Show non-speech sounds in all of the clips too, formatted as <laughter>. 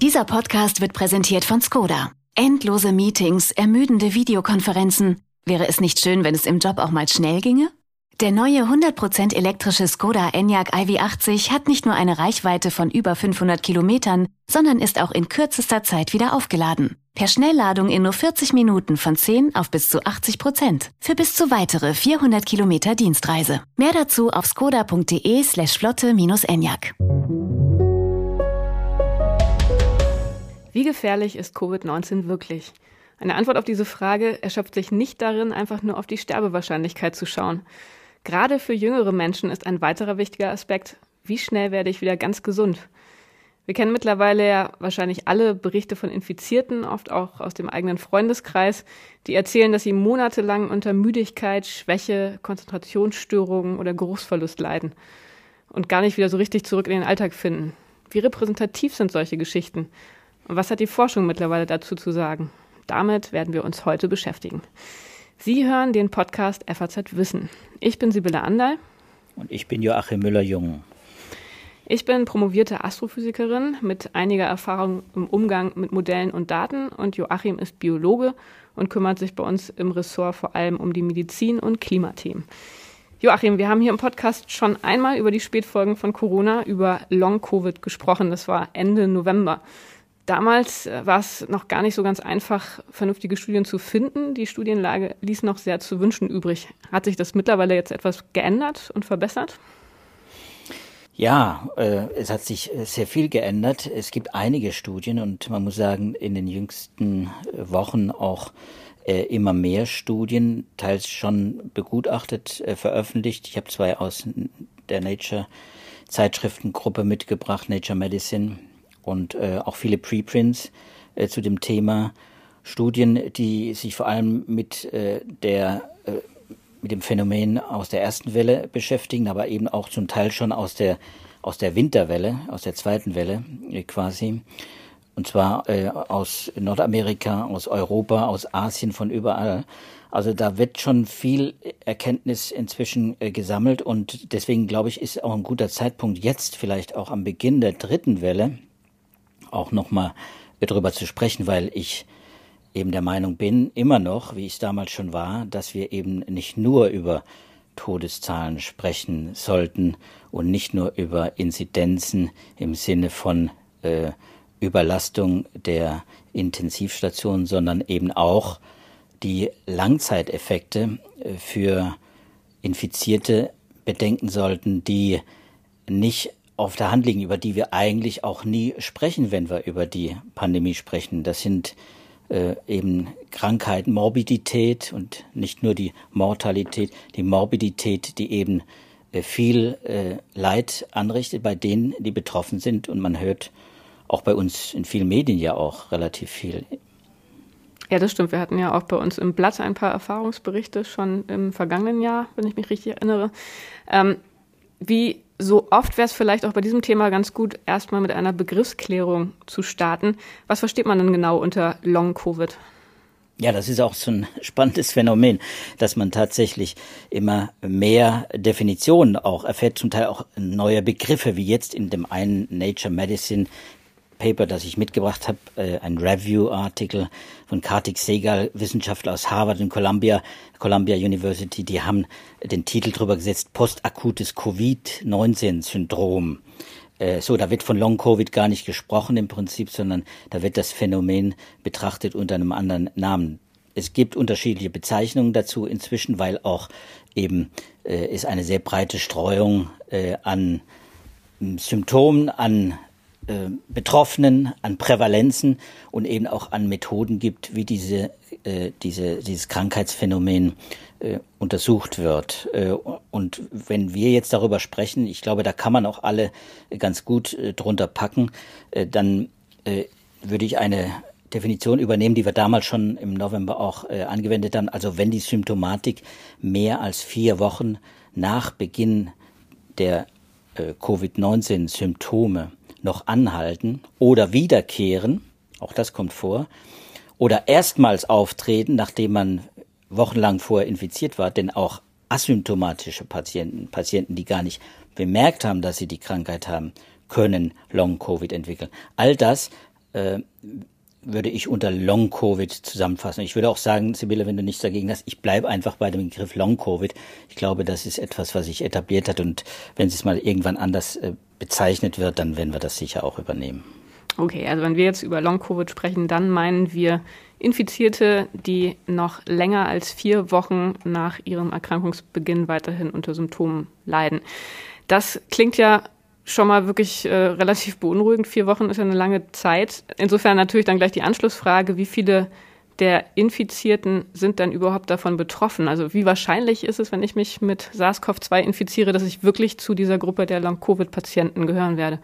Dieser Podcast wird präsentiert von Skoda. Endlose Meetings, ermüdende Videokonferenzen. Wäre es nicht schön, wenn es im Job auch mal schnell ginge? Der neue 100% elektrische Skoda Enyaq iV80 hat nicht nur eine Reichweite von über 500 Kilometern, sondern ist auch in kürzester Zeit wieder aufgeladen. Per Schnellladung in nur 40 Minuten von 10 auf bis zu 80 Prozent. Für bis zu weitere 400 Kilometer Dienstreise. Mehr dazu auf skoda.de slash flotte-enyaq. Wie gefährlich ist Covid-19 wirklich? Eine Antwort auf diese Frage erschöpft sich nicht darin, einfach nur auf die Sterbewahrscheinlichkeit zu schauen. Gerade für jüngere Menschen ist ein weiterer wichtiger Aspekt, wie schnell werde ich wieder ganz gesund? Wir kennen mittlerweile ja wahrscheinlich alle Berichte von Infizierten, oft auch aus dem eigenen Freundeskreis, die erzählen, dass sie monatelang unter Müdigkeit, Schwäche, Konzentrationsstörungen oder Geruchsverlust leiden und gar nicht wieder so richtig zurück in den Alltag finden. Wie repräsentativ sind solche Geschichten? Und was hat die Forschung mittlerweile dazu zu sagen? Damit werden wir uns heute beschäftigen. Sie hören den Podcast FAZ Wissen. Ich bin Sibylle Andal. Und ich bin Joachim Müller-Jung. Ich bin promovierte Astrophysikerin mit einiger Erfahrung im Umgang mit Modellen und Daten und Joachim ist Biologe und kümmert sich bei uns im Ressort vor allem um die Medizin- und Klimathemen. Joachim, wir haben hier im Podcast schon einmal über die Spätfolgen von Corona, über Long-Covid gesprochen. Das war Ende November. Damals äh, war es noch gar nicht so ganz einfach, vernünftige Studien zu finden. Die Studienlage ließ noch sehr zu wünschen übrig. Hat sich das mittlerweile jetzt etwas geändert und verbessert? Ja, äh, es hat sich äh, sehr viel geändert. Es gibt einige Studien und man muss sagen, in den jüngsten äh, Wochen auch äh, immer mehr Studien, teils schon begutachtet, äh, veröffentlicht. Ich habe zwei aus der Nature Zeitschriftengruppe mitgebracht, Nature Medicine und äh, auch viele Preprints äh, zu dem Thema. Studien, die sich vor allem mit äh, der äh, mit dem Phänomen aus der ersten Welle beschäftigen, aber eben auch zum Teil schon aus der aus der Winterwelle, aus der zweiten Welle äh, quasi. Und zwar äh, aus Nordamerika, aus Europa, aus Asien, von überall. Also da wird schon viel Erkenntnis inzwischen äh, gesammelt und deswegen glaube ich, ist auch ein guter Zeitpunkt jetzt vielleicht auch am Beginn der dritten Welle auch nochmal darüber zu sprechen, weil ich eben der Meinung bin, immer noch, wie ich es damals schon war, dass wir eben nicht nur über Todeszahlen sprechen sollten und nicht nur über Inzidenzen im Sinne von äh, Überlastung der Intensivstationen, sondern eben auch die Langzeiteffekte äh, für Infizierte bedenken sollten, die nicht auf der Hand liegen, über die wir eigentlich auch nie sprechen, wenn wir über die Pandemie sprechen. Das sind äh, eben Krankheiten, Morbidität und nicht nur die Mortalität, die Morbidität, die eben äh, viel äh, Leid anrichtet bei denen, die betroffen sind. Und man hört auch bei uns in vielen Medien ja auch relativ viel. Ja, das stimmt. Wir hatten ja auch bei uns im Blatt ein paar Erfahrungsberichte schon im vergangenen Jahr, wenn ich mich richtig erinnere. Ähm, wie so oft wäre es vielleicht auch bei diesem Thema ganz gut, erstmal mit einer Begriffsklärung zu starten. Was versteht man denn genau unter Long-Covid? Ja, das ist auch so ein <laughs> spannendes Phänomen, dass man tatsächlich immer mehr Definitionen auch erfährt, zum Teil auch neue Begriffe, wie jetzt in dem einen Nature Medicine Paper, das ich mitgebracht habe, äh, ein Review-Artikel von Kartik Segal, Wissenschaftler aus Harvard und Columbia, Columbia University, die haben den Titel drüber gesetzt, postakutes Covid-19-Syndrom. Äh, so, da wird von Long Covid gar nicht gesprochen im Prinzip, sondern da wird das Phänomen betrachtet unter einem anderen Namen. Es gibt unterschiedliche Bezeichnungen dazu inzwischen, weil auch eben äh, ist eine sehr breite Streuung äh, an Symptomen, an äh, Betroffenen, an Prävalenzen und eben auch an Methoden gibt, wie diese, äh, diese, dieses Krankheitsphänomen äh, untersucht wird. Äh, und wenn wir jetzt darüber sprechen, ich glaube, da kann man auch alle ganz gut äh, drunter packen, äh, dann äh, würde ich eine Definition übernehmen, die wir damals schon im November auch äh, angewendet haben. Also wenn die Symptomatik mehr als vier Wochen nach Beginn der äh, Covid-19-Symptome noch anhalten oder wiederkehren, auch das kommt vor, oder erstmals auftreten, nachdem man wochenlang vorher infiziert war, denn auch asymptomatische Patienten, Patienten, die gar nicht bemerkt haben, dass sie die Krankheit haben, können Long-Covid entwickeln. All das äh, würde ich unter Long-Covid zusammenfassen. Ich würde auch sagen, Sibylle, wenn du nichts dagegen hast, ich bleibe einfach bei dem Begriff Long-Covid. Ich glaube, das ist etwas, was sich etabliert hat und wenn es mal irgendwann anders äh, bezeichnet wird, dann werden wir das sicher auch übernehmen. Okay, also wenn wir jetzt über Long-Covid sprechen, dann meinen wir Infizierte, die noch länger als vier Wochen nach ihrem Erkrankungsbeginn weiterhin unter Symptomen leiden. Das klingt ja schon mal wirklich äh, relativ beunruhigend. Vier Wochen ist ja eine lange Zeit. Insofern natürlich dann gleich die Anschlussfrage, wie viele der Infizierten sind dann überhaupt davon betroffen? Also wie wahrscheinlich ist es, wenn ich mich mit SARS-CoV-2 infiziere, dass ich wirklich zu dieser Gruppe der Long-Covid-Patienten gehören werde?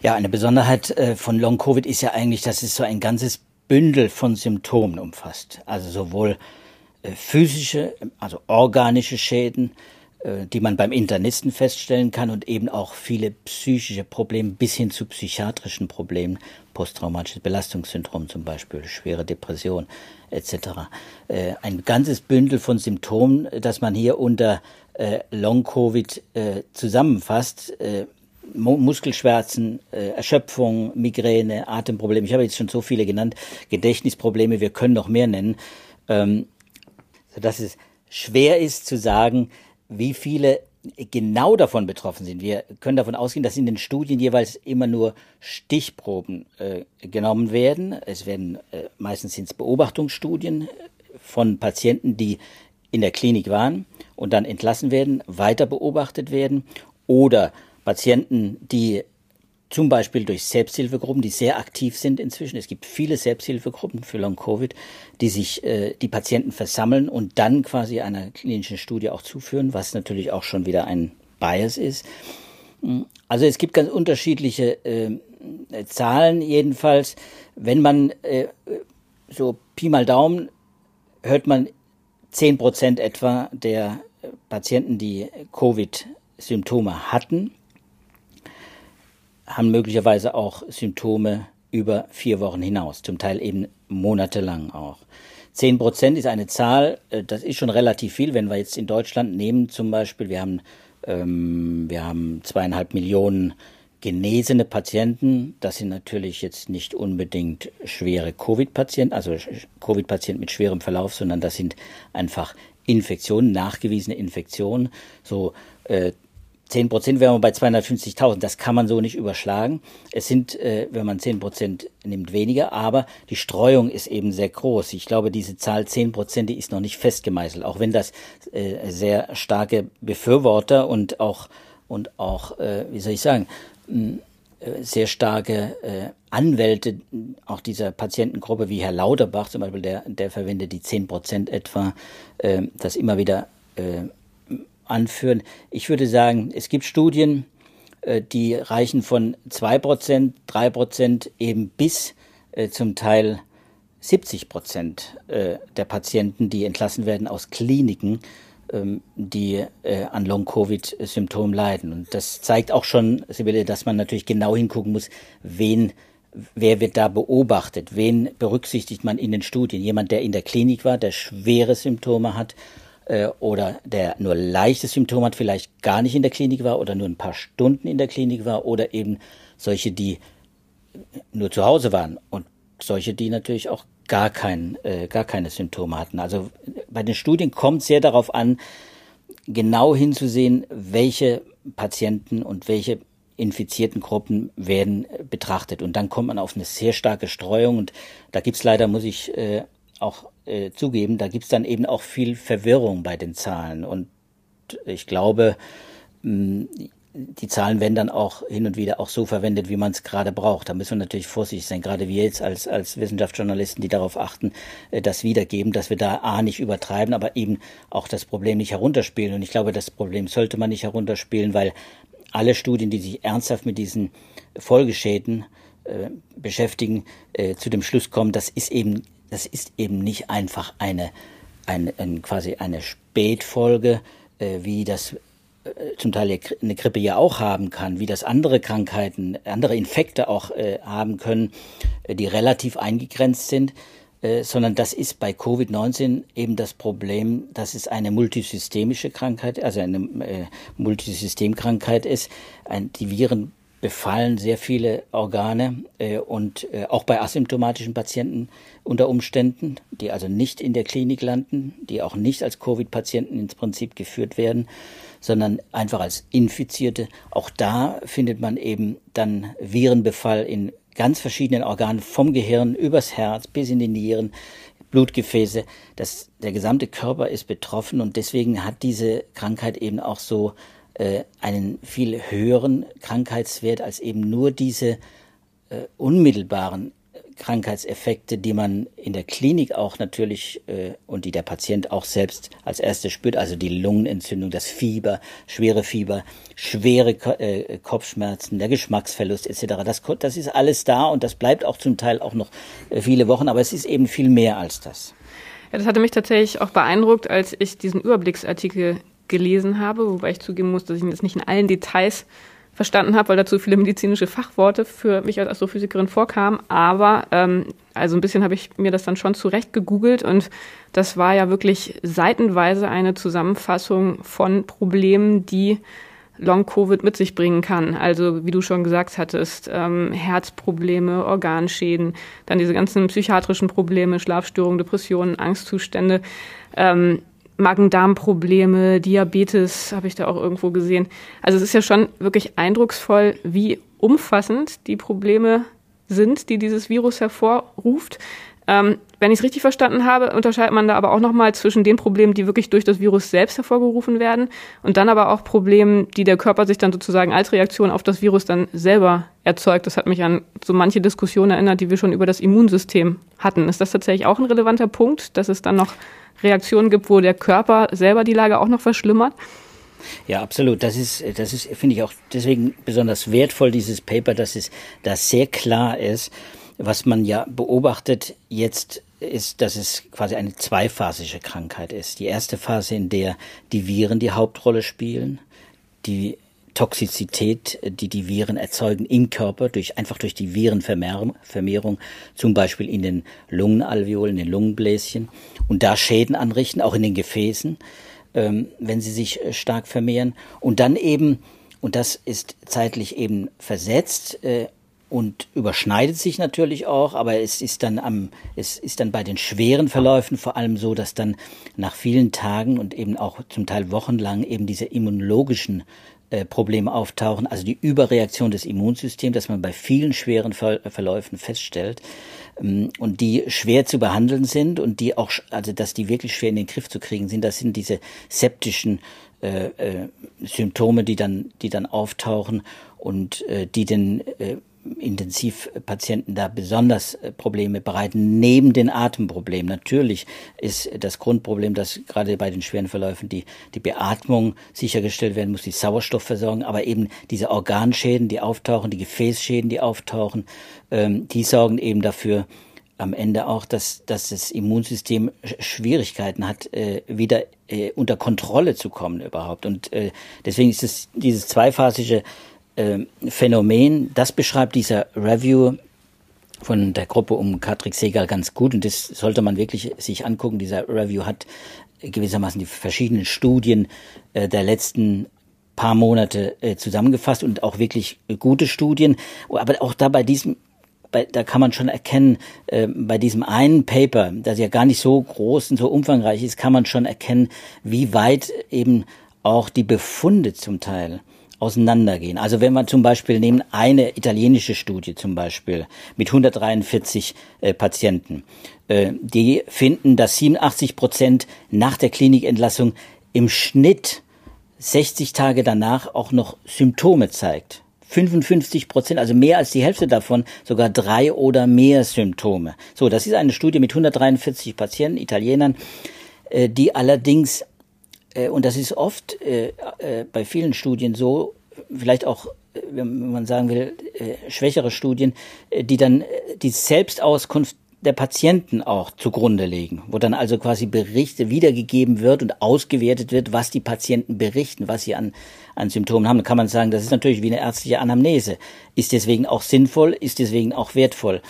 Ja, eine Besonderheit äh, von Long-Covid ist ja eigentlich, dass es so ein ganzes Bündel von Symptomen umfasst. Also sowohl äh, physische, also organische Schäden, die man beim Internisten feststellen kann und eben auch viele psychische Probleme bis hin zu psychiatrischen Problemen, posttraumatisches Belastungssyndrom zum Beispiel, schwere Depression etc. Äh, ein ganzes Bündel von Symptomen, das man hier unter äh, Long-Covid zusammenfasst. Muskelschmerzen, Erschöpfung, Migräne, Atemprobleme. Ich habe jetzt schon so viele genannt. Gedächtnisprobleme, wir können noch mehr nennen. Ähm, sodass es schwer ist zu sagen, wie viele genau davon betroffen sind. Wir können davon ausgehen, dass in den Studien jeweils immer nur Stichproben äh, genommen werden. Es werden äh, meistens sind es Beobachtungsstudien von Patienten, die in der Klinik waren und dann entlassen werden, weiter beobachtet werden oder Patienten, die zum Beispiel durch Selbsthilfegruppen, die sehr aktiv sind inzwischen. Es gibt viele Selbsthilfegruppen für Long-Covid, die sich äh, die Patienten versammeln und dann quasi einer klinischen Studie auch zuführen, was natürlich auch schon wieder ein Bias ist. Also es gibt ganz unterschiedliche äh, Zahlen jedenfalls. Wenn man äh, so Pi mal Daumen hört man zehn Prozent etwa der Patienten, die Covid-Symptome hatten, haben möglicherweise auch Symptome über vier Wochen hinaus, zum Teil eben monatelang auch. Zehn Prozent ist eine Zahl, äh, das ist schon relativ viel, wenn wir jetzt in Deutschland nehmen zum Beispiel, wir haben, ähm, wir haben zweieinhalb Millionen genesene Patienten. Das sind natürlich jetzt nicht unbedingt schwere Covid-Patienten, also Covid-Patienten mit schwerem Verlauf, sondern das sind einfach Infektionen, nachgewiesene Infektionen. So äh, 10 Prozent wären wir bei 250.000. Das kann man so nicht überschlagen. Es sind, äh, wenn man 10 Prozent nimmt, weniger, aber die Streuung ist eben sehr groß. Ich glaube, diese Zahl 10 Prozent, die ist noch nicht festgemeißelt, auch wenn das äh, sehr starke Befürworter und auch, und auch, äh, wie soll ich sagen, mh, äh, sehr starke äh, Anwälte auch dieser Patientengruppe wie Herr Lauterbach zum Beispiel, der, der verwendet die 10 Prozent etwa, äh, das immer wieder äh, anführen. Ich würde sagen, es gibt Studien, äh, die reichen von zwei Prozent, drei Prozent eben bis äh, zum Teil 70 Prozent äh, der Patienten, die entlassen werden aus Kliniken, ähm, die an Long-Covid-Symptomen leiden. Und das zeigt auch schon, Sibylle, dass man natürlich genau hingucken muss, wen wer wird da beobachtet? Wen berücksichtigt man in den Studien? Jemand, der in der Klinik war, der schwere Symptome hat äh, oder der nur leichte Symptome hat, vielleicht gar nicht in der Klinik war oder nur ein paar Stunden in der Klinik war oder eben solche, die nur zu Hause waren und solche, die natürlich auch gar, kein, äh, gar keine Symptome hatten. Also bei den Studien kommt sehr darauf an, genau hinzusehen, welche Patienten und welche infizierten Gruppen werden betrachtet. Und dann kommt man auf eine sehr starke Streuung. Und da gibt's leider, muss ich äh, auch äh, zugeben, da gibt's dann eben auch viel Verwirrung bei den Zahlen. Und ich glaube, mh, die Zahlen werden dann auch hin und wieder auch so verwendet, wie man es gerade braucht. Da müssen wir natürlich vorsichtig sein, gerade wir jetzt als, als Wissenschaftsjournalisten, die darauf achten, äh, das wiedergeben, dass wir da A nicht übertreiben, aber eben auch das Problem nicht herunterspielen. Und ich glaube, das Problem sollte man nicht herunterspielen, weil alle Studien, die sich ernsthaft mit diesen Folgeschäden äh, beschäftigen, äh, zu dem Schluss kommen, das ist eben das ist eben nicht einfach eine, eine, eine quasi eine Spätfolge, äh, wie das äh, zum Teil eine Grippe ja auch haben kann, wie das andere Krankheiten, andere Infekte auch äh, haben können, äh, die relativ eingegrenzt sind, äh, sondern das ist bei Covid-19 eben das Problem, dass es eine multisystemische Krankheit, also eine Multisystemkrankheit ist. Ein, die Viren befallen sehr viele Organe äh, und äh, auch bei asymptomatischen Patienten unter Umständen, die also nicht in der Klinik landen, die auch nicht als Covid-Patienten ins Prinzip geführt werden, sondern einfach als Infizierte. Auch da findet man eben dann Virenbefall in ganz verschiedenen Organen, vom Gehirn übers Herz bis in die Nieren, Blutgefäße. Das, der gesamte Körper ist betroffen und deswegen hat diese Krankheit eben auch so äh, einen viel höheren Krankheitswert als eben nur diese äh, unmittelbaren Krankheitseffekte, die man in der Klinik auch natürlich äh, und die der Patient auch selbst als erstes spürt, also die Lungenentzündung, das Fieber, schwere Fieber, schwere Ko äh, Kopfschmerzen, der Geschmacksverlust etc. Das, das ist alles da und das bleibt auch zum Teil auch noch äh, viele Wochen, aber es ist eben viel mehr als das. Ja, das hatte mich tatsächlich auch beeindruckt, als ich diesen Überblicksartikel gelesen habe, wobei ich zugeben muss, dass ich das nicht in allen Details verstanden habe, weil dazu viele medizinische Fachworte für mich als Astrophysikerin vorkamen. Aber ähm, also ein bisschen habe ich mir das dann schon zurecht gegoogelt und das war ja wirklich seitenweise eine Zusammenfassung von Problemen, die Long-Covid mit sich bringen kann. Also wie du schon gesagt hattest, ähm, Herzprobleme, Organschäden, dann diese ganzen psychiatrischen Probleme, Schlafstörungen, Depressionen, Angstzustände. Ähm, Magen-Darm-Probleme, Diabetes habe ich da auch irgendwo gesehen. Also es ist ja schon wirklich eindrucksvoll, wie umfassend die Probleme sind, die dieses Virus hervorruft. Ähm, wenn ich es richtig verstanden habe, unterscheidet man da aber auch nochmal zwischen den Problemen, die wirklich durch das Virus selbst hervorgerufen werden und dann aber auch Problemen, die der Körper sich dann sozusagen als Reaktion auf das Virus dann selber erzeugt. Das hat mich an so manche Diskussionen erinnert, die wir schon über das Immunsystem hatten. Ist das tatsächlich auch ein relevanter Punkt, dass es dann noch Reaktionen gibt, wo der Körper selber die Lage auch noch verschlimmert? Ja, absolut. Das ist, das ist, finde ich auch deswegen besonders wertvoll, dieses Paper, dass es da sehr klar ist, was man ja beobachtet jetzt ist, dass es quasi eine zweiphasische Krankheit ist. Die erste Phase, in der die Viren die Hauptrolle spielen, Toxizität, die die Viren erzeugen im Körper, durch, einfach durch die Virenvermehrung, zum Beispiel in den Lungenalveolen, in den Lungenbläschen und da Schäden anrichten, auch in den Gefäßen, ähm, wenn sie sich äh, stark vermehren. Und dann eben, und das ist zeitlich eben versetzt, äh, und überschneidet sich natürlich auch, aber es ist dann am, es ist dann bei den schweren Verläufen vor allem so, dass dann nach vielen Tagen und eben auch zum Teil wochenlang eben diese immunologischen äh, Probleme auftauchen, also die Überreaktion des Immunsystems, dass man bei vielen schweren Ver Verläufen feststellt ähm, und die schwer zu behandeln sind und die auch, also dass die wirklich schwer in den Griff zu kriegen sind, das sind diese septischen äh, äh, Symptome, die dann, die dann auftauchen und äh, die den äh, Intensivpatienten da besonders äh, Probleme bereiten, neben den Atemproblemen. Natürlich ist das Grundproblem, dass gerade bei den schweren Verläufen die, die Beatmung sichergestellt werden muss, die Sauerstoffversorgung, aber eben diese Organschäden, die auftauchen, die Gefäßschäden, die auftauchen, ähm, die sorgen eben dafür, am Ende auch, dass, dass das Immunsystem Schwierigkeiten hat, äh, wieder äh, unter Kontrolle zu kommen überhaupt. Und äh, deswegen ist es dieses zweiphasige äh, Phänomen, das beschreibt dieser Review von der Gruppe um Katrik Segal ganz gut und das sollte man wirklich sich angucken. Dieser Review hat gewissermaßen die verschiedenen Studien äh, der letzten paar Monate äh, zusammengefasst und auch wirklich gute Studien. Aber auch da bei diesem, bei, da kann man schon erkennen, äh, bei diesem einen Paper, das ja gar nicht so groß und so umfangreich ist, kann man schon erkennen, wie weit eben auch die Befunde zum Teil auseinandergehen. Also wenn man zum Beispiel nehmen eine italienische Studie zum Beispiel mit 143 äh, Patienten, äh, die finden, dass 87 Prozent nach der Klinikentlassung im Schnitt 60 Tage danach auch noch Symptome zeigt. 55 Prozent, also mehr als die Hälfte davon, sogar drei oder mehr Symptome. So, das ist eine Studie mit 143 Patienten, Italienern, äh, die allerdings und das ist oft äh, äh, bei vielen Studien so, vielleicht auch, äh, wenn man sagen will, äh, schwächere Studien, äh, die dann die Selbstauskunft der Patienten auch zugrunde legen, wo dann also quasi Berichte wiedergegeben wird und ausgewertet wird, was die Patienten berichten, was sie an, an Symptomen haben. Da kann man sagen, das ist natürlich wie eine ärztliche Anamnese. Ist deswegen auch sinnvoll, ist deswegen auch wertvoll.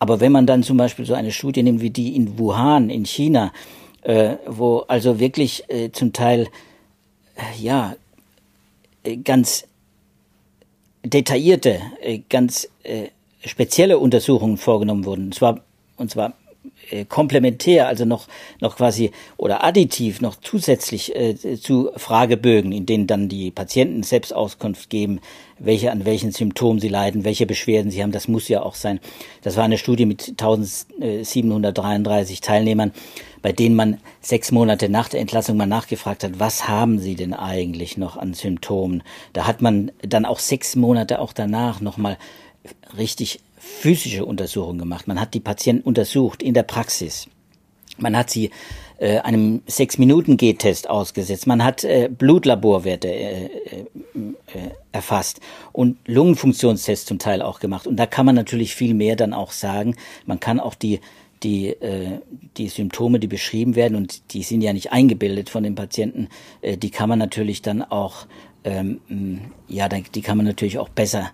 Aber wenn man dann zum Beispiel so eine Studie nimmt wie die in Wuhan in China, äh, wo also wirklich äh, zum Teil äh, ja äh, ganz detaillierte, äh, ganz spezielle Untersuchungen vorgenommen wurden. Und zwar, und zwar äh, komplementär, also noch, noch quasi oder additiv noch zusätzlich äh, zu Fragebögen, in denen dann die Patienten selbst Auskunft geben, welche an welchen Symptomen sie leiden, welche Beschwerden sie haben. Das muss ja auch sein. Das war eine Studie mit 1733 Teilnehmern, bei denen man sechs Monate nach der Entlassung mal nachgefragt hat, was haben sie denn eigentlich noch an Symptomen? Da hat man dann auch sechs Monate auch danach nochmal richtig physische Untersuchungen gemacht. Man hat die Patienten untersucht in der Praxis. Man hat sie äh, einem Sechs-Minuten-G-Test ausgesetzt. Man hat äh, Blutlaborwerte äh, äh, erfasst und Lungenfunktionstests zum Teil auch gemacht. Und da kann man natürlich viel mehr dann auch sagen. Man kann auch die die, äh, die Symptome, die beschrieben werden, und die sind ja nicht eingebildet von den Patienten, äh, die kann man natürlich dann auch, ähm, ja, die kann man natürlich auch besser äh,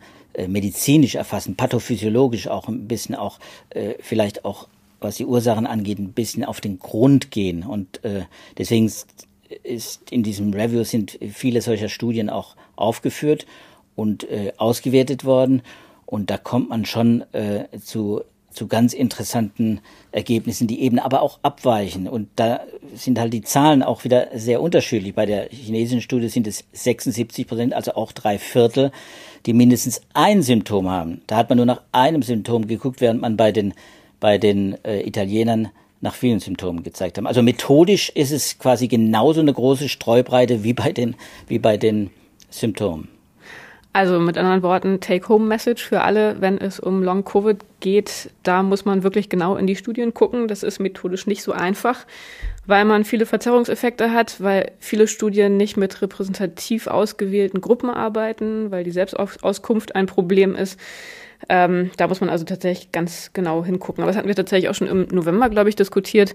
medizinisch erfassen, pathophysiologisch auch ein bisschen auch äh, vielleicht auch was die Ursachen angeht, ein bisschen auf den Grund gehen. Und äh, deswegen ist in diesem Review sind viele solcher Studien auch aufgeführt und äh, ausgewertet worden. Und da kommt man schon äh, zu zu ganz interessanten Ergebnissen, die eben aber auch abweichen. Und da sind halt die Zahlen auch wieder sehr unterschiedlich. Bei der chinesischen Studie sind es 76 Prozent, also auch drei Viertel, die mindestens ein Symptom haben. Da hat man nur nach einem Symptom geguckt, während man bei den, bei den äh, Italienern nach vielen Symptomen gezeigt haben. Also methodisch ist es quasi genauso eine große Streubreite wie bei den, wie bei den Symptomen. Also mit anderen Worten, Take-Home-Message für alle, wenn es um Long-Covid geht, da muss man wirklich genau in die Studien gucken. Das ist methodisch nicht so einfach, weil man viele Verzerrungseffekte hat, weil viele Studien nicht mit repräsentativ ausgewählten Gruppen arbeiten, weil die Selbstauskunft ein Problem ist. Ähm, da muss man also tatsächlich ganz genau hingucken. Aber das hatten wir tatsächlich auch schon im November, glaube ich, diskutiert.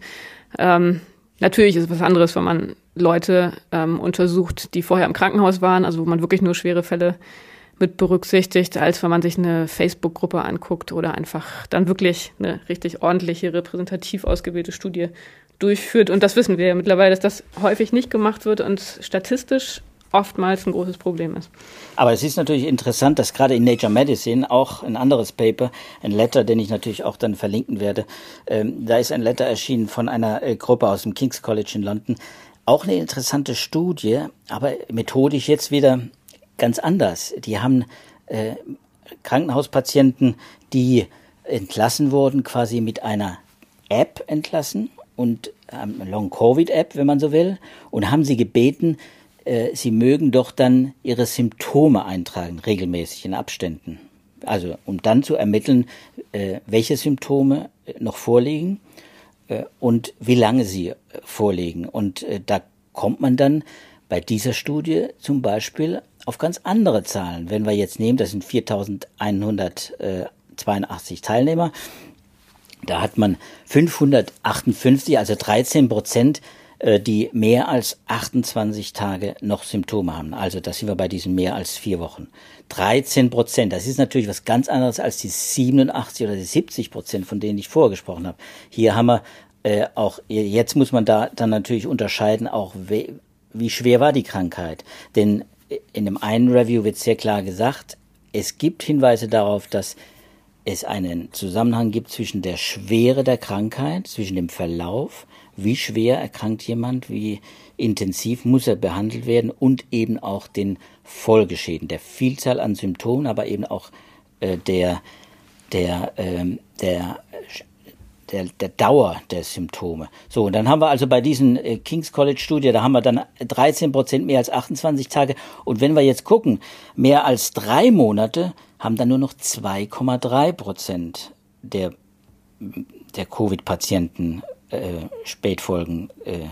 Ähm, natürlich ist es was anderes, wenn man Leute ähm, untersucht, die vorher im Krankenhaus waren, also wo man wirklich nur schwere Fälle mit berücksichtigt, als wenn man sich eine Facebook-Gruppe anguckt oder einfach dann wirklich eine richtig ordentliche, repräsentativ ausgewählte Studie durchführt. Und das wissen wir ja mittlerweile, dass das häufig nicht gemacht wird und statistisch oftmals ein großes Problem ist. Aber es ist natürlich interessant, dass gerade in Nature Medicine auch ein anderes Paper, ein Letter, den ich natürlich auch dann verlinken werde, ähm, da ist ein Letter erschienen von einer äh, Gruppe aus dem King's College in London. Auch eine interessante Studie, aber methodisch jetzt wieder ganz anders. Die haben äh, Krankenhauspatienten, die entlassen wurden, quasi mit einer App entlassen und ähm, Long-Covid-App, wenn man so will, und haben sie gebeten, äh, sie mögen doch dann ihre Symptome eintragen, regelmäßig in Abständen. Also um dann zu ermitteln, äh, welche Symptome äh, noch vorliegen äh, und wie lange sie äh, vorliegen. Und äh, da kommt man dann bei dieser Studie zum Beispiel auf ganz andere Zahlen. Wenn wir jetzt nehmen, das sind 4182 Teilnehmer, da hat man 558, also 13 Prozent, äh, die mehr als 28 Tage noch Symptome haben. Also da sind wir bei diesen mehr als vier Wochen. 13 Prozent, das ist natürlich was ganz anderes als die 87 oder die 70 Prozent, von denen ich vorgesprochen habe. Hier haben wir äh, auch, jetzt muss man da dann natürlich unterscheiden, auch wie schwer war die Krankheit? Denn in dem einen Review wird sehr klar gesagt, es gibt Hinweise darauf, dass es einen Zusammenhang gibt zwischen der Schwere der Krankheit, zwischen dem Verlauf, wie schwer erkrankt jemand, wie intensiv muss er behandelt werden und eben auch den Folgeschäden, der Vielzahl an Symptomen, aber eben auch äh, der, der, äh, der der, der Dauer der Symptome. So, und dann haben wir also bei diesen äh, King's College Studie, da haben wir dann 13 Prozent mehr als 28 Tage. Und wenn wir jetzt gucken, mehr als drei Monate haben dann nur noch 2,3 Prozent der, der Covid-Patienten äh, Spätfolgen äh,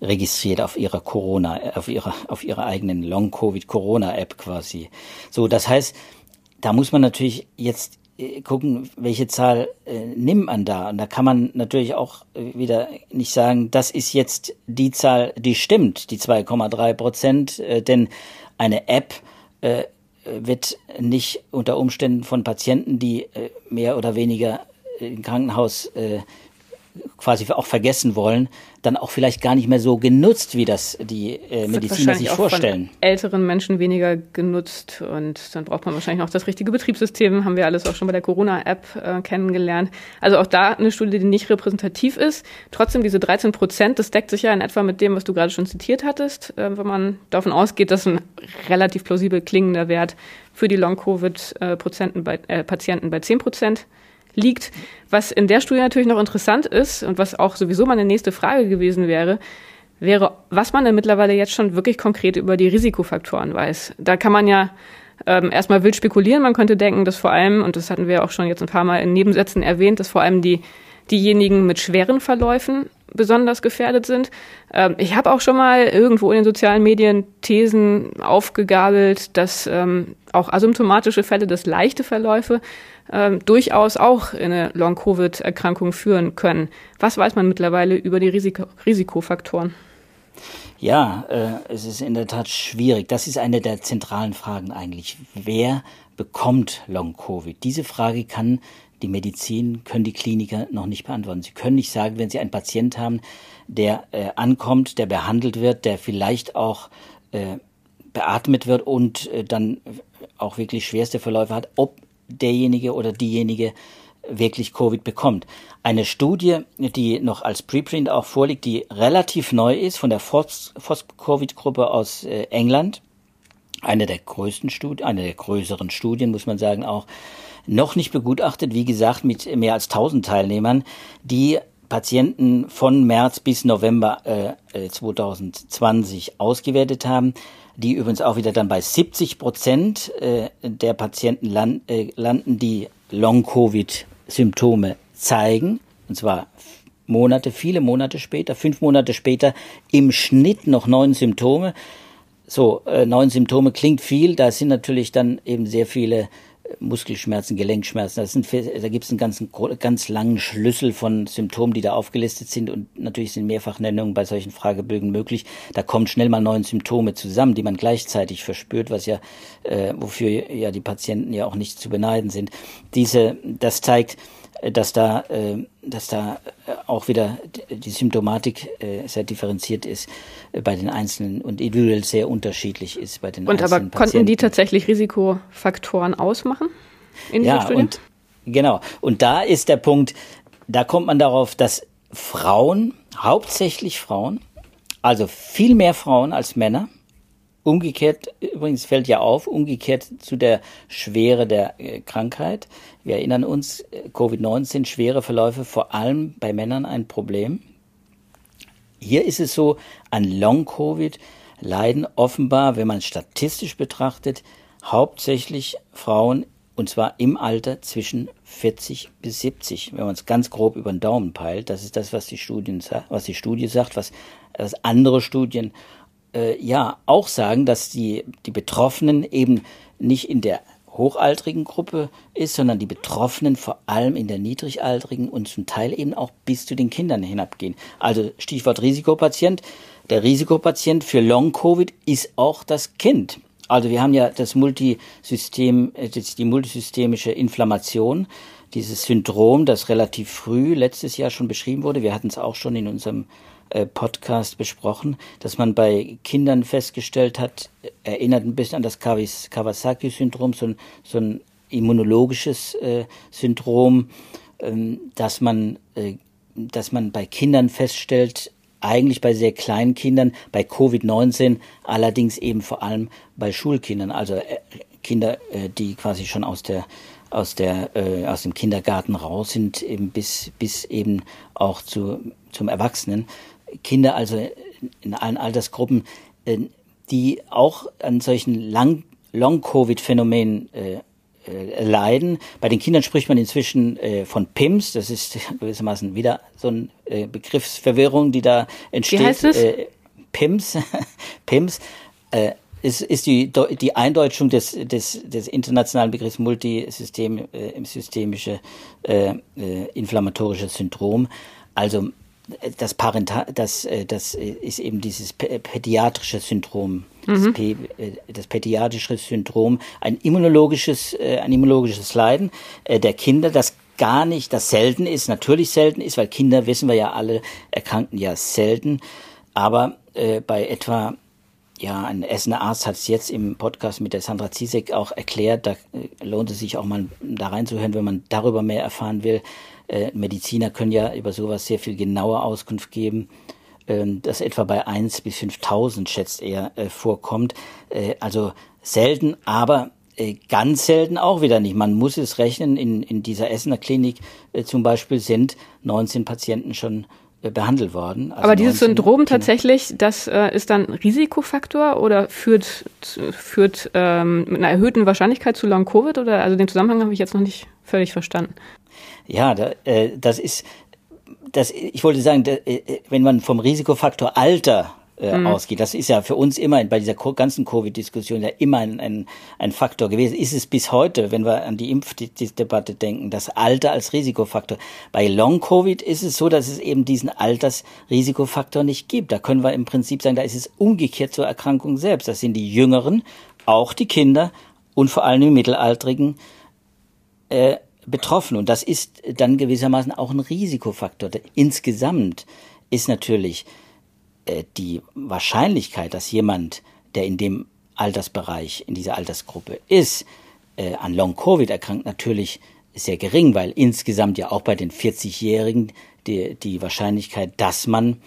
registriert auf ihrer Corona, auf ihrer, auf ihrer eigenen Long-Covid-Corona-App quasi. So, das heißt, da muss man natürlich jetzt gucken, welche Zahl äh, nimmt man da. Und da kann man natürlich auch äh, wieder nicht sagen, das ist jetzt die Zahl, die stimmt, die 2,3 Prozent, äh, denn eine App äh, wird nicht unter Umständen von Patienten, die äh, mehr oder weniger im Krankenhaus äh, quasi auch vergessen wollen, dann auch vielleicht gar nicht mehr so genutzt, wie das die äh, Mediziner sich vorstellen. Von älteren Menschen weniger genutzt und dann braucht man wahrscheinlich auch das richtige Betriebssystem, haben wir alles auch schon bei der Corona-App äh, kennengelernt. Also auch da eine Studie, die nicht repräsentativ ist. Trotzdem diese 13 Prozent, das deckt sich ja in etwa mit dem, was du gerade schon zitiert hattest, äh, wenn man davon ausgeht, dass ein relativ plausibel klingender Wert für die Long-Covid-Patienten bei, äh, Patienten bei 10 Prozent liegt. Was in der Studie natürlich noch interessant ist und was auch sowieso meine nächste Frage gewesen wäre, wäre, was man denn mittlerweile jetzt schon wirklich konkret über die Risikofaktoren weiß. Da kann man ja ähm, erstmal wild spekulieren. Man könnte denken, dass vor allem, und das hatten wir auch schon jetzt ein paar Mal in Nebensätzen erwähnt, dass vor allem die diejenigen mit schweren Verläufen besonders gefährdet sind. Ähm, ich habe auch schon mal irgendwo in den sozialen Medien Thesen aufgegabelt, dass ähm, auch asymptomatische Fälle, dass leichte Verläufe ähm, durchaus auch in eine Long-Covid-Erkrankung führen können. Was weiß man mittlerweile über die Risiko Risikofaktoren? Ja, äh, es ist in der Tat schwierig. Das ist eine der zentralen Fragen eigentlich. Wer bekommt Long-Covid? Diese Frage kann die Medizin, können die Kliniker noch nicht beantworten. Sie können nicht sagen, wenn Sie einen Patient haben, der äh, ankommt, der behandelt wird, der vielleicht auch äh, beatmet wird und äh, dann auch wirklich schwerste Verläufe hat, ob derjenige oder diejenige wirklich Covid bekommt. Eine Studie, die noch als Preprint auch vorliegt, die relativ neu ist, von der FOSS-Covid-Gruppe aus äh, England, eine der größten Studien, eine der größeren Studien, muss man sagen, auch noch nicht begutachtet, wie gesagt, mit mehr als 1000 Teilnehmern, die Patienten von März bis November äh, 2020 äh, ausgewertet haben, die übrigens auch wieder dann bei 70 Prozent äh, der Patienten land, äh, landen, die Long-Covid-Symptome zeigen, und zwar Monate, viele Monate später, fünf Monate später, im Schnitt noch neun Symptome. So, äh, neun Symptome klingt viel, da sind natürlich dann eben sehr viele Muskelschmerzen, Gelenkschmerzen. Sind, da gibt es einen ganzen, ganz langen Schlüssel von Symptomen, die da aufgelistet sind. Und natürlich sind Mehrfachnennungen bei solchen Fragebögen möglich. Da kommen schnell mal neun Symptome zusammen, die man gleichzeitig verspürt, was ja, äh, wofür ja die Patienten ja auch nicht zu beneiden sind. Diese, das zeigt, dass da, äh, dass da äh, auch wieder die Symptomatik äh, sehr differenziert ist bei den Einzelnen und individuell sehr unterschiedlich ist bei den und Einzelnen. Und aber konnten die tatsächlich Risikofaktoren ausmachen in dieser ja, Studie? Und, genau. Und da ist der Punkt, da kommt man darauf, dass Frauen, hauptsächlich Frauen, also viel mehr Frauen als Männer, Umgekehrt, übrigens fällt ja auf, umgekehrt zu der Schwere der äh, Krankheit. Wir erinnern uns, äh, Covid-19, schwere Verläufe, vor allem bei Männern ein Problem. Hier ist es so, an Long-Covid leiden offenbar, wenn man statistisch betrachtet, hauptsächlich Frauen und zwar im Alter zwischen 40 bis 70. Wenn man es ganz grob über den Daumen peilt, das ist das, was die, Studien, was die Studie sagt, was, was andere Studien äh, ja auch sagen, dass die, die Betroffenen eben nicht in der hochaltrigen Gruppe ist, sondern die Betroffenen vor allem in der niedrigaltrigen und zum Teil eben auch bis zu den Kindern hinabgehen. Also Stichwort Risikopatient. Der Risikopatient für Long-Covid ist auch das Kind. Also wir haben ja das Multisystem, äh, die multisystemische Inflammation, dieses Syndrom, das relativ früh letztes Jahr schon beschrieben wurde. Wir hatten es auch schon in unserem Podcast besprochen, dass man bei Kindern festgestellt hat, erinnert ein bisschen an das Kawasaki-Syndrom, so ein, so ein immunologisches äh, Syndrom, ähm, dass man, äh, dass man bei Kindern feststellt, eigentlich bei sehr kleinen Kindern, bei Covid-19, allerdings eben vor allem bei Schulkindern, also äh, Kinder, äh, die quasi schon aus der aus der äh, aus dem Kindergarten raus sind, eben bis bis eben auch zu zum Erwachsenen, Kinder, also in allen Altersgruppen, äh, die auch an solchen Long-Covid-Phänomenen äh, äh, leiden. Bei den Kindern spricht man inzwischen von PIMS, das ist <laughs> gewissermaßen wieder so eine Begriffsverwirrung, die da entsteht. Wie heißt es? PIMS, <laughs> PIMS es ist die, die Eindeutschung des, des, des internationalen Begriffs multisystem, äh, systemische äh, inflammatorische Syndrom. Also das Parental, das, äh, das ist eben dieses pädiatrische Syndrom, mhm. das, äh, pädiatrische Syndrom, ein immunologisches, äh, ein immunologisches Leiden der Kinder, das gar nicht, das selten ist, natürlich selten ist, weil Kinder, wissen wir ja alle, erkranken ja selten, aber äh, bei etwa ja, ein Essener Arzt hat es jetzt im Podcast mit der Sandra Ziesek auch erklärt. Da äh, lohnt es sich auch mal da reinzuhören, wenn man darüber mehr erfahren will. Äh, Mediziner können ja über sowas sehr viel genauer Auskunft geben. Ähm, das etwa bei 1 bis 5000 schätzt er äh, vorkommt. Äh, also selten, aber äh, ganz selten auch wieder nicht. Man muss es rechnen, in, in dieser Essener Klinik äh, zum Beispiel sind 19 Patienten schon äh, behandelt worden. Also Aber dieses Syndrom tatsächlich, das äh, ist dann Risikofaktor oder führt, führt ähm, mit einer erhöhten Wahrscheinlichkeit zu Long-Covid oder also den Zusammenhang habe ich jetzt noch nicht völlig verstanden. Ja, da, äh, das ist, das, ich wollte sagen, da, äh, wenn man vom Risikofaktor Alter äh, mhm. ausgeht. Das ist ja für uns immer bei dieser ganzen Covid-Diskussion ja immer ein, ein, ein Faktor gewesen. Ist es bis heute, wenn wir an die Impfdebatte denken, das Alter als Risikofaktor. Bei Long-Covid ist es so, dass es eben diesen Altersrisikofaktor nicht gibt. Da können wir im Prinzip sagen, da ist es umgekehrt zur Erkrankung selbst. Das sind die Jüngeren, auch die Kinder und vor allem die Mittelaltrigen äh, betroffen. Und das ist dann gewissermaßen auch ein Risikofaktor. Insgesamt ist natürlich äh, die Wahrscheinlichkeit, dass jemand, der in dem Altersbereich, in dieser Altersgruppe ist, äh, an Long-Covid erkrankt, natürlich sehr gering, weil insgesamt ja auch bei den 40-Jährigen die, die Wahrscheinlichkeit, dass man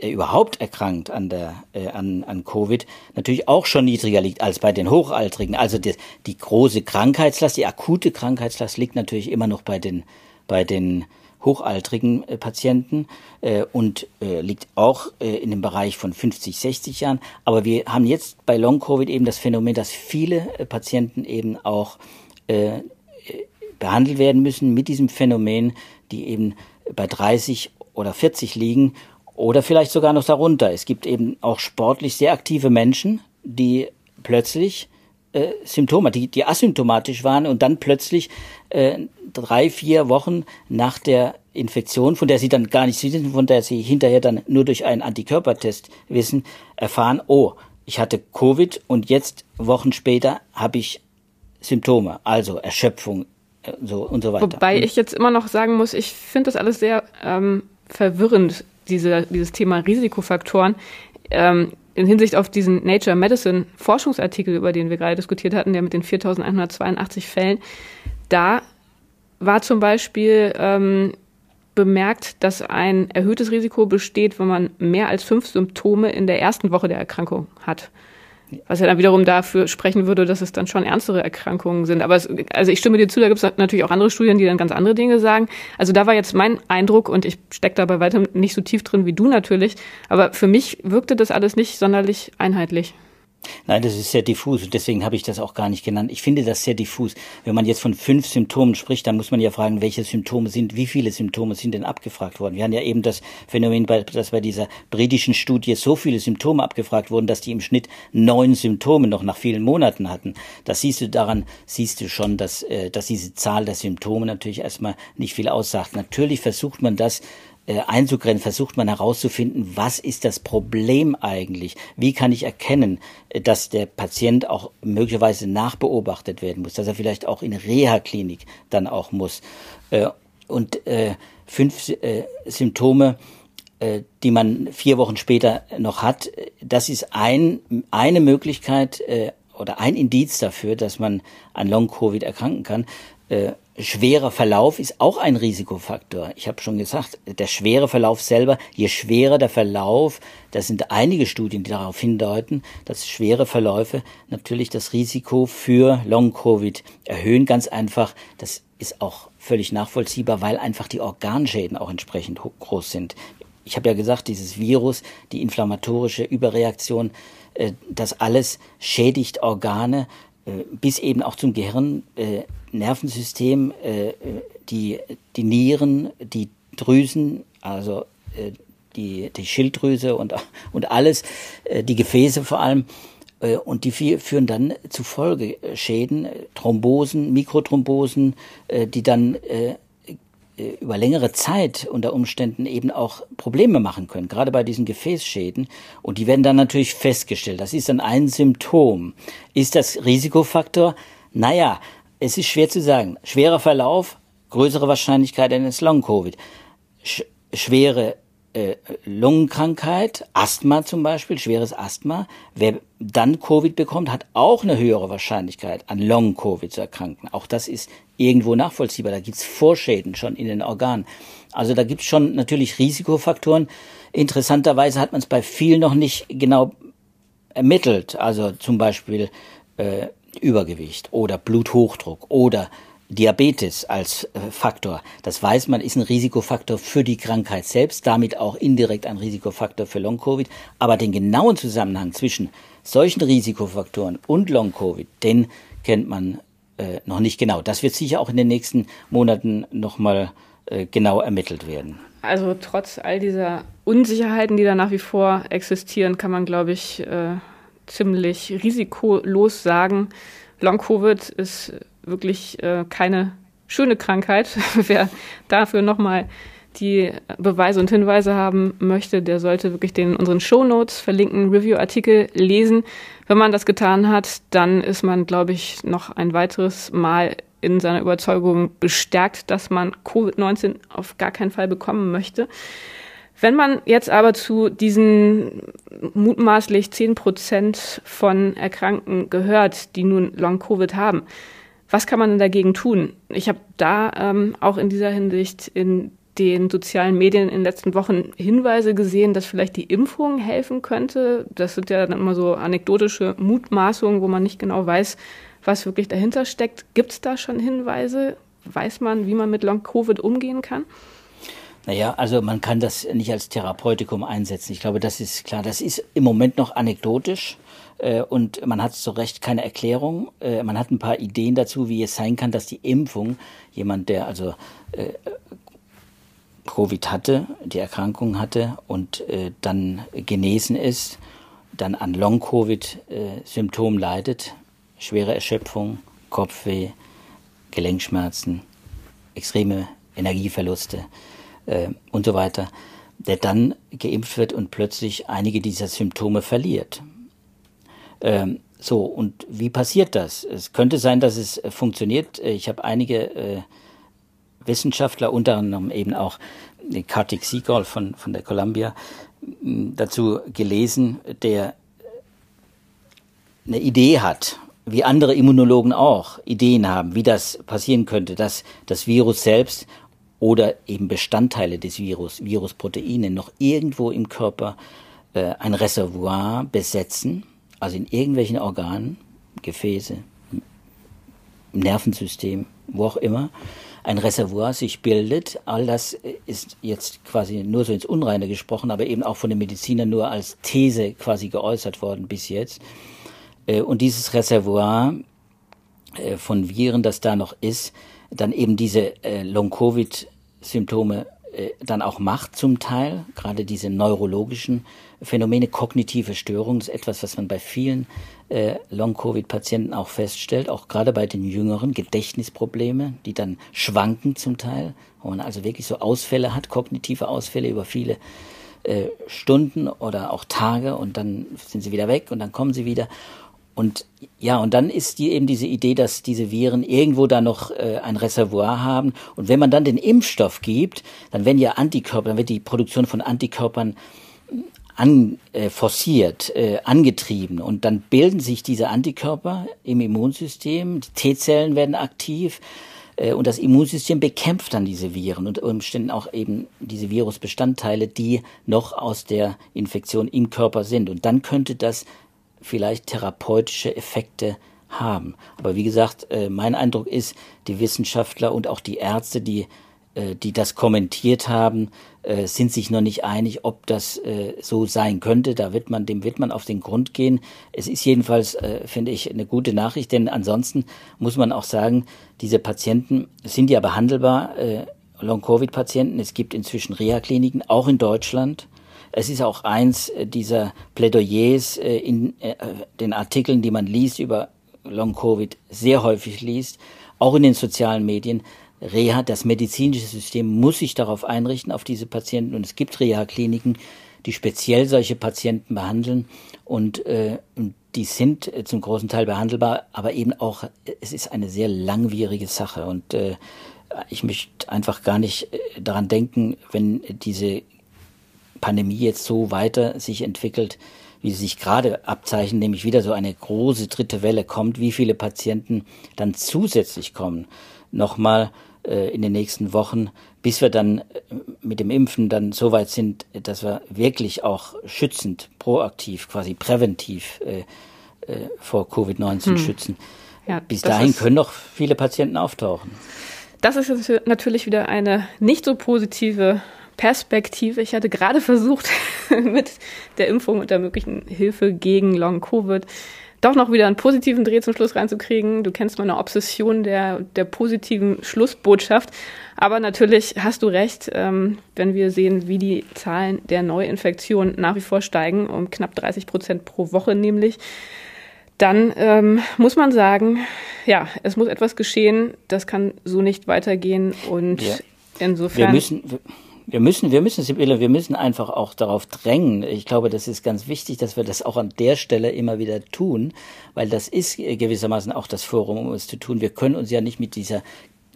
äh, überhaupt erkrankt an der äh, an, an Covid natürlich auch schon niedriger liegt als bei den Hochaltrigen. Also die, die große Krankheitslast, die akute Krankheitslast liegt natürlich immer noch bei den bei den hochaltrigen äh, Patienten äh, und äh, liegt auch äh, in dem Bereich von 50, 60 Jahren. Aber wir haben jetzt bei Long-Covid eben das Phänomen, dass viele äh, Patienten eben auch äh, behandelt werden müssen mit diesem Phänomen, die eben bei 30 oder 40 liegen oder vielleicht sogar noch darunter. Es gibt eben auch sportlich sehr aktive Menschen, die plötzlich äh, Symptome, die, die asymptomatisch waren und dann plötzlich äh, drei, vier Wochen nach der Infektion, von der sie dann gar nicht wissen, von der sie hinterher dann nur durch einen Antikörpertest wissen, erfahren, oh, ich hatte Covid und jetzt Wochen später habe ich Symptome, also Erschöpfung äh, so und so weiter. Wobei ich jetzt immer noch sagen muss, ich finde das alles sehr ähm, verwirrend, diese, dieses Thema Risikofaktoren. Ähm, in Hinsicht auf diesen Nature Medicine Forschungsartikel, über den wir gerade diskutiert hatten, der mit den 4182 Fällen, da war zum Beispiel ähm, bemerkt, dass ein erhöhtes Risiko besteht, wenn man mehr als fünf Symptome in der ersten Woche der Erkrankung hat. Was ja dann wiederum dafür sprechen würde, dass es dann schon ernstere Erkrankungen sind. Aber es, also ich stimme dir zu, da gibt es natürlich auch andere Studien, die dann ganz andere Dinge sagen. Also da war jetzt mein Eindruck und ich stecke da bei weitem nicht so tief drin wie du natürlich. Aber für mich wirkte das alles nicht sonderlich einheitlich. Nein, das ist sehr diffus und deswegen habe ich das auch gar nicht genannt. Ich finde das sehr diffus. Wenn man jetzt von fünf Symptomen spricht, dann muss man ja fragen, welche Symptome sind, wie viele Symptome sind denn abgefragt worden. Wir haben ja eben das Phänomen, dass bei dieser britischen Studie so viele Symptome abgefragt wurden, dass die im Schnitt neun Symptome noch nach vielen Monaten hatten. Das siehst du daran, siehst du schon, dass, äh, dass diese Zahl der Symptome natürlich erstmal nicht viel aussagt. Natürlich versucht man das äh, einzugrenzen, versucht man herauszufinden, was ist das Problem eigentlich? Wie kann ich erkennen, äh, dass der Patient auch möglicherweise nachbeobachtet werden muss, dass er vielleicht auch in Reha-Klinik dann auch muss? Äh, und fünf Symptome, die man vier Wochen später noch hat, das ist ein, eine Möglichkeit oder ein Indiz dafür, dass man an Long-Covid erkranken kann. Schwerer Verlauf ist auch ein Risikofaktor. Ich habe schon gesagt, der schwere Verlauf selber, je schwerer der Verlauf, das sind einige Studien, die darauf hindeuten, dass schwere Verläufe natürlich das Risiko für Long-Covid erhöhen. Ganz einfach, das ist auch völlig nachvollziehbar, weil einfach die Organschäden auch entsprechend groß sind. Ich habe ja gesagt, dieses Virus, die inflammatorische Überreaktion, äh, das alles schädigt Organe bis eben auch zum Gehirn, äh, Nervensystem, äh, die, die Nieren, die Drüsen, also äh, die, die Schilddrüse und, und alles, äh, die Gefäße vor allem. Äh, und die führen dann zu Folgeschäden, Thrombosen, Mikrothrombosen, äh, die dann äh, über längere Zeit unter Umständen eben auch Probleme machen können, gerade bei diesen Gefäßschäden. Und die werden dann natürlich festgestellt. Das ist dann ein Symptom. Ist das Risikofaktor? Naja, es ist schwer zu sagen. Schwerer Verlauf, größere Wahrscheinlichkeit eines Long-Covid. Sch schwere äh, Lungenkrankheit, Asthma zum Beispiel, schweres Asthma. Wer dann Covid bekommt, hat auch eine höhere Wahrscheinlichkeit, an Long-Covid zu erkranken. Auch das ist irgendwo nachvollziehbar. Da gibt's Vorschäden schon in den Organen. Also da gibt's schon natürlich Risikofaktoren. Interessanterweise hat man es bei vielen noch nicht genau ermittelt. Also zum Beispiel äh, Übergewicht oder Bluthochdruck oder Diabetes als äh, Faktor, das weiß man, ist ein Risikofaktor für die Krankheit selbst, damit auch indirekt ein Risikofaktor für Long-Covid. Aber den genauen Zusammenhang zwischen solchen Risikofaktoren und Long-Covid, den kennt man äh, noch nicht genau. Das wird sicher auch in den nächsten Monaten nochmal äh, genau ermittelt werden. Also trotz all dieser Unsicherheiten, die da nach wie vor existieren, kann man, glaube ich, äh, ziemlich risikolos sagen, Long-Covid ist wirklich äh, keine schöne Krankheit. <laughs> Wer dafür nochmal die Beweise und Hinweise haben möchte, der sollte wirklich den unseren Shownotes verlinkten Review-Artikel lesen. Wenn man das getan hat, dann ist man, glaube ich, noch ein weiteres Mal in seiner Überzeugung bestärkt, dass man Covid-19 auf gar keinen Fall bekommen möchte. Wenn man jetzt aber zu diesen mutmaßlich 10 Prozent von Erkrankten gehört, die nun Long-Covid haben, was kann man denn dagegen tun? Ich habe da ähm, auch in dieser Hinsicht in den sozialen Medien in den letzten Wochen Hinweise gesehen, dass vielleicht die Impfung helfen könnte. Das sind ja dann immer so anekdotische Mutmaßungen, wo man nicht genau weiß, was wirklich dahinter steckt. Gibt es da schon Hinweise? Weiß man, wie man mit Long-Covid umgehen kann? Naja, also man kann das nicht als Therapeutikum einsetzen. Ich glaube, das ist klar. Das ist im Moment noch anekdotisch und man hat zu Recht keine Erklärung. Äh, man hat ein paar Ideen dazu, wie es sein kann, dass die Impfung, jemand, der also äh, Covid hatte, die Erkrankung hatte und äh, dann genesen ist, dann an Long-Covid-Symptomen leidet, schwere Erschöpfung, Kopfweh, Gelenkschmerzen, extreme Energieverluste äh, und so weiter, der dann geimpft wird und plötzlich einige dieser Symptome verliert. Ähm, so, und wie passiert das? Es könnte sein, dass es äh, funktioniert. Äh, ich habe einige äh, Wissenschaftler, unter anderem eben auch Kartik Siegol von, von der Columbia, dazu gelesen, der eine Idee hat, wie andere Immunologen auch Ideen haben, wie das passieren könnte, dass das Virus selbst oder eben Bestandteile des Virus, Virusproteine, noch irgendwo im Körper äh, ein Reservoir besetzen also in irgendwelchen Organen, Gefäße, Nervensystem, wo auch immer, ein Reservoir sich bildet. All das ist jetzt quasi nur so ins Unreine gesprochen, aber eben auch von den Medizinern nur als These quasi geäußert worden bis jetzt. Äh, und dieses Reservoir äh, von Viren, das da noch ist, dann eben diese äh, Long-Covid-Symptome dann auch macht zum Teil, gerade diese neurologischen Phänomene, kognitive Störungen, ist etwas, was man bei vielen äh, Long-Covid-Patienten auch feststellt, auch gerade bei den Jüngeren, Gedächtnisprobleme, die dann schwanken zum Teil, wo man also wirklich so Ausfälle hat, kognitive Ausfälle über viele äh, Stunden oder auch Tage und dann sind sie wieder weg und dann kommen sie wieder. Und ja, und dann ist die eben diese Idee, dass diese Viren irgendwo da noch äh, ein Reservoir haben. Und wenn man dann den Impfstoff gibt, dann werden ja Antikörper, dann wird die Produktion von Antikörpern an, äh, forciert, äh, angetrieben und dann bilden sich diese Antikörper im Immunsystem, die T-Zellen werden aktiv äh, und das Immunsystem bekämpft dann diese Viren und Umständen auch eben diese Virusbestandteile, die noch aus der Infektion im Körper sind. Und dann könnte das vielleicht therapeutische Effekte haben. Aber wie gesagt, äh, mein Eindruck ist, die Wissenschaftler und auch die Ärzte, die äh, die das kommentiert haben, äh, sind sich noch nicht einig, ob das so sein könnte. Da wird man, dem wird man auf den Grund gehen. Es ist jedenfalls, finde ich, eine gute Nachricht, denn ansonsten muss man auch sagen, diese Patienten sind ja behandelbar, Long-Covid-Patienten. Es gibt inzwischen Reha-Kliniken, auch in Deutschland. Es ist auch eins dieser Plädoyers in den Artikeln, die man liest über Long-Covid, sehr häufig liest, auch in den sozialen Medien. Reha, das medizinische System muss sich darauf einrichten, auf diese Patienten. Und es gibt Reha-Kliniken, die speziell solche Patienten behandeln. Und äh, die sind äh, zum großen Teil behandelbar, aber eben auch, es ist eine sehr langwierige Sache. Und äh, ich möchte einfach gar nicht äh, daran denken, wenn diese Pandemie jetzt so weiter sich entwickelt, wie sie sich gerade abzeichnet, nämlich wieder so eine große dritte Welle kommt, wie viele Patienten dann zusätzlich kommen. Nochmal äh, in den nächsten Wochen, bis wir dann äh, mit dem Impfen dann so weit sind, dass wir wirklich auch schützend, proaktiv, quasi präventiv äh, äh, vor Covid-19 hm. schützen. Ja, bis dahin können noch viele Patienten auftauchen. Das ist natürlich wieder eine nicht so positive Perspektive. Ich hatte gerade <laughs> versucht, mit der Impfung und der möglichen Hilfe gegen Long-Covid doch noch wieder einen positiven Dreh zum Schluss reinzukriegen. Du kennst meine Obsession der, der positiven Schlussbotschaft. Aber natürlich hast du recht, ähm, wenn wir sehen, wie die Zahlen der Neuinfektionen nach wie vor steigen, um knapp 30 Prozent pro Woche nämlich, dann ähm, muss man sagen, ja, es muss etwas geschehen. Das kann so nicht weitergehen. Und ja. insofern. Wir müssen, wir müssen, wir müssen, Sibylle, wir müssen einfach auch darauf drängen. Ich glaube, das ist ganz wichtig, dass wir das auch an der Stelle immer wieder tun, weil das ist gewissermaßen auch das Forum, um es zu tun. Wir können uns ja nicht mit dieser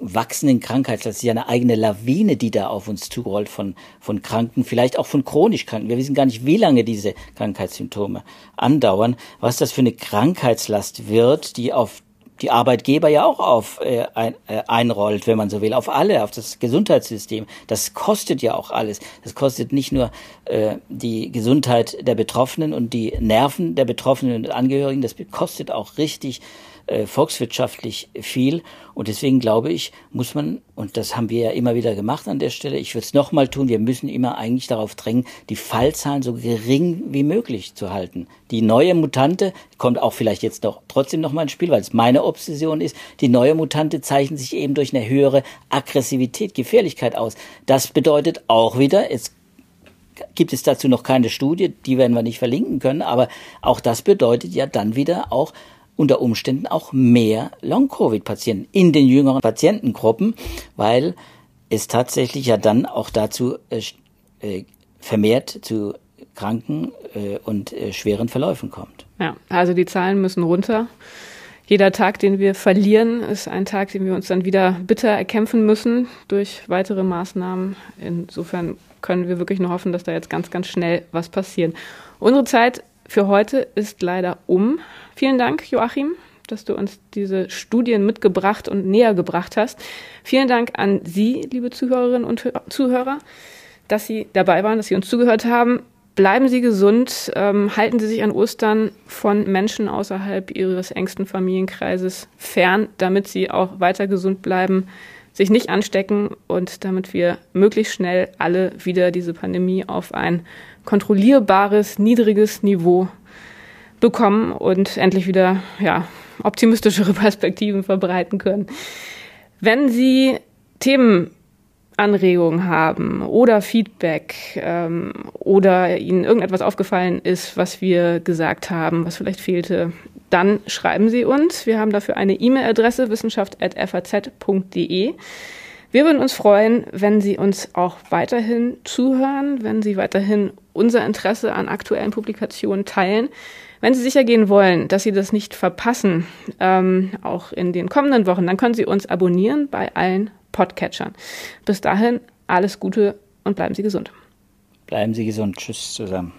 wachsenden Krankheit, das ist ja eine eigene Lawine, die da auf uns zurollt von, von Kranken, vielleicht auch von chronisch Kranken. Wir wissen gar nicht, wie lange diese Krankheitssymptome andauern, was das für eine Krankheitslast wird, die auf die Arbeitgeber ja auch auf äh, ein, äh, einrollt, wenn man so will, auf alle, auf das Gesundheitssystem. Das kostet ja auch alles. Das kostet nicht nur äh, die Gesundheit der Betroffenen und die Nerven der Betroffenen und Angehörigen, das kostet auch richtig äh, volkswirtschaftlich viel. Und deswegen glaube ich, muss man, und das haben wir ja immer wieder gemacht an der Stelle, ich würde es nochmal tun, wir müssen immer eigentlich darauf drängen, die Fallzahlen so gering wie möglich zu halten. Die neue Mutante kommt auch vielleicht jetzt noch trotzdem nochmal ins Spiel, weil es meine Obsession ist. Die neue Mutante zeichnet sich eben durch eine höhere Aggressivität, Gefährlichkeit aus. Das bedeutet auch wieder, es gibt es dazu noch keine Studie, die werden wir nicht verlinken können, aber auch das bedeutet ja dann wieder auch unter Umständen auch mehr Long-Covid-Patienten in den jüngeren Patientengruppen, weil es tatsächlich ja dann auch dazu äh, äh, vermehrt zu kranken äh, und äh, schweren Verläufen kommt. Ja, also die Zahlen müssen runter. Jeder Tag, den wir verlieren, ist ein Tag, den wir uns dann wieder bitter erkämpfen müssen durch weitere Maßnahmen. Insofern können wir wirklich nur hoffen, dass da jetzt ganz, ganz schnell was passiert. Unsere Zeit für heute ist leider um. Vielen Dank, Joachim, dass du uns diese Studien mitgebracht und näher gebracht hast. Vielen Dank an Sie, liebe Zuhörerinnen und Zuhörer, dass Sie dabei waren, dass Sie uns zugehört haben. Bleiben Sie gesund, ähm, halten Sie sich an Ostern von Menschen außerhalb Ihres engsten Familienkreises fern, damit Sie auch weiter gesund bleiben, sich nicht anstecken und damit wir möglichst schnell alle wieder diese Pandemie auf ein kontrollierbares, niedriges Niveau bekommen und endlich wieder ja, optimistischere <laughs> Perspektiven verbreiten können. Wenn Sie Themenanregungen haben oder Feedback ähm, oder Ihnen irgendetwas aufgefallen ist, was wir gesagt haben, was vielleicht fehlte, dann schreiben Sie uns. Wir haben dafür eine E-Mail-Adresse wissenschaft.faz.de. Wir würden uns freuen, wenn Sie uns auch weiterhin zuhören, wenn Sie weiterhin unser Interesse an aktuellen Publikationen teilen. Wenn Sie sicher gehen wollen, dass Sie das nicht verpassen, ähm, auch in den kommenden Wochen, dann können Sie uns abonnieren bei allen Podcatchern. Bis dahin alles Gute und bleiben Sie gesund. Bleiben Sie gesund. Tschüss zusammen.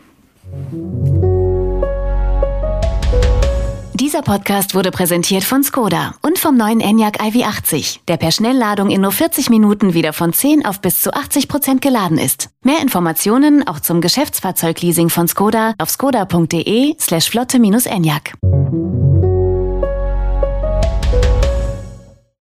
Dieser Podcast wurde präsentiert von Skoda und vom neuen Enyaq iV80, der per Schnellladung in nur 40 Minuten wieder von 10 auf bis zu 80 Prozent geladen ist. Mehr Informationen auch zum Geschäftsfahrzeugleasing von Skoda auf skoda.de slash flotte-enyaq.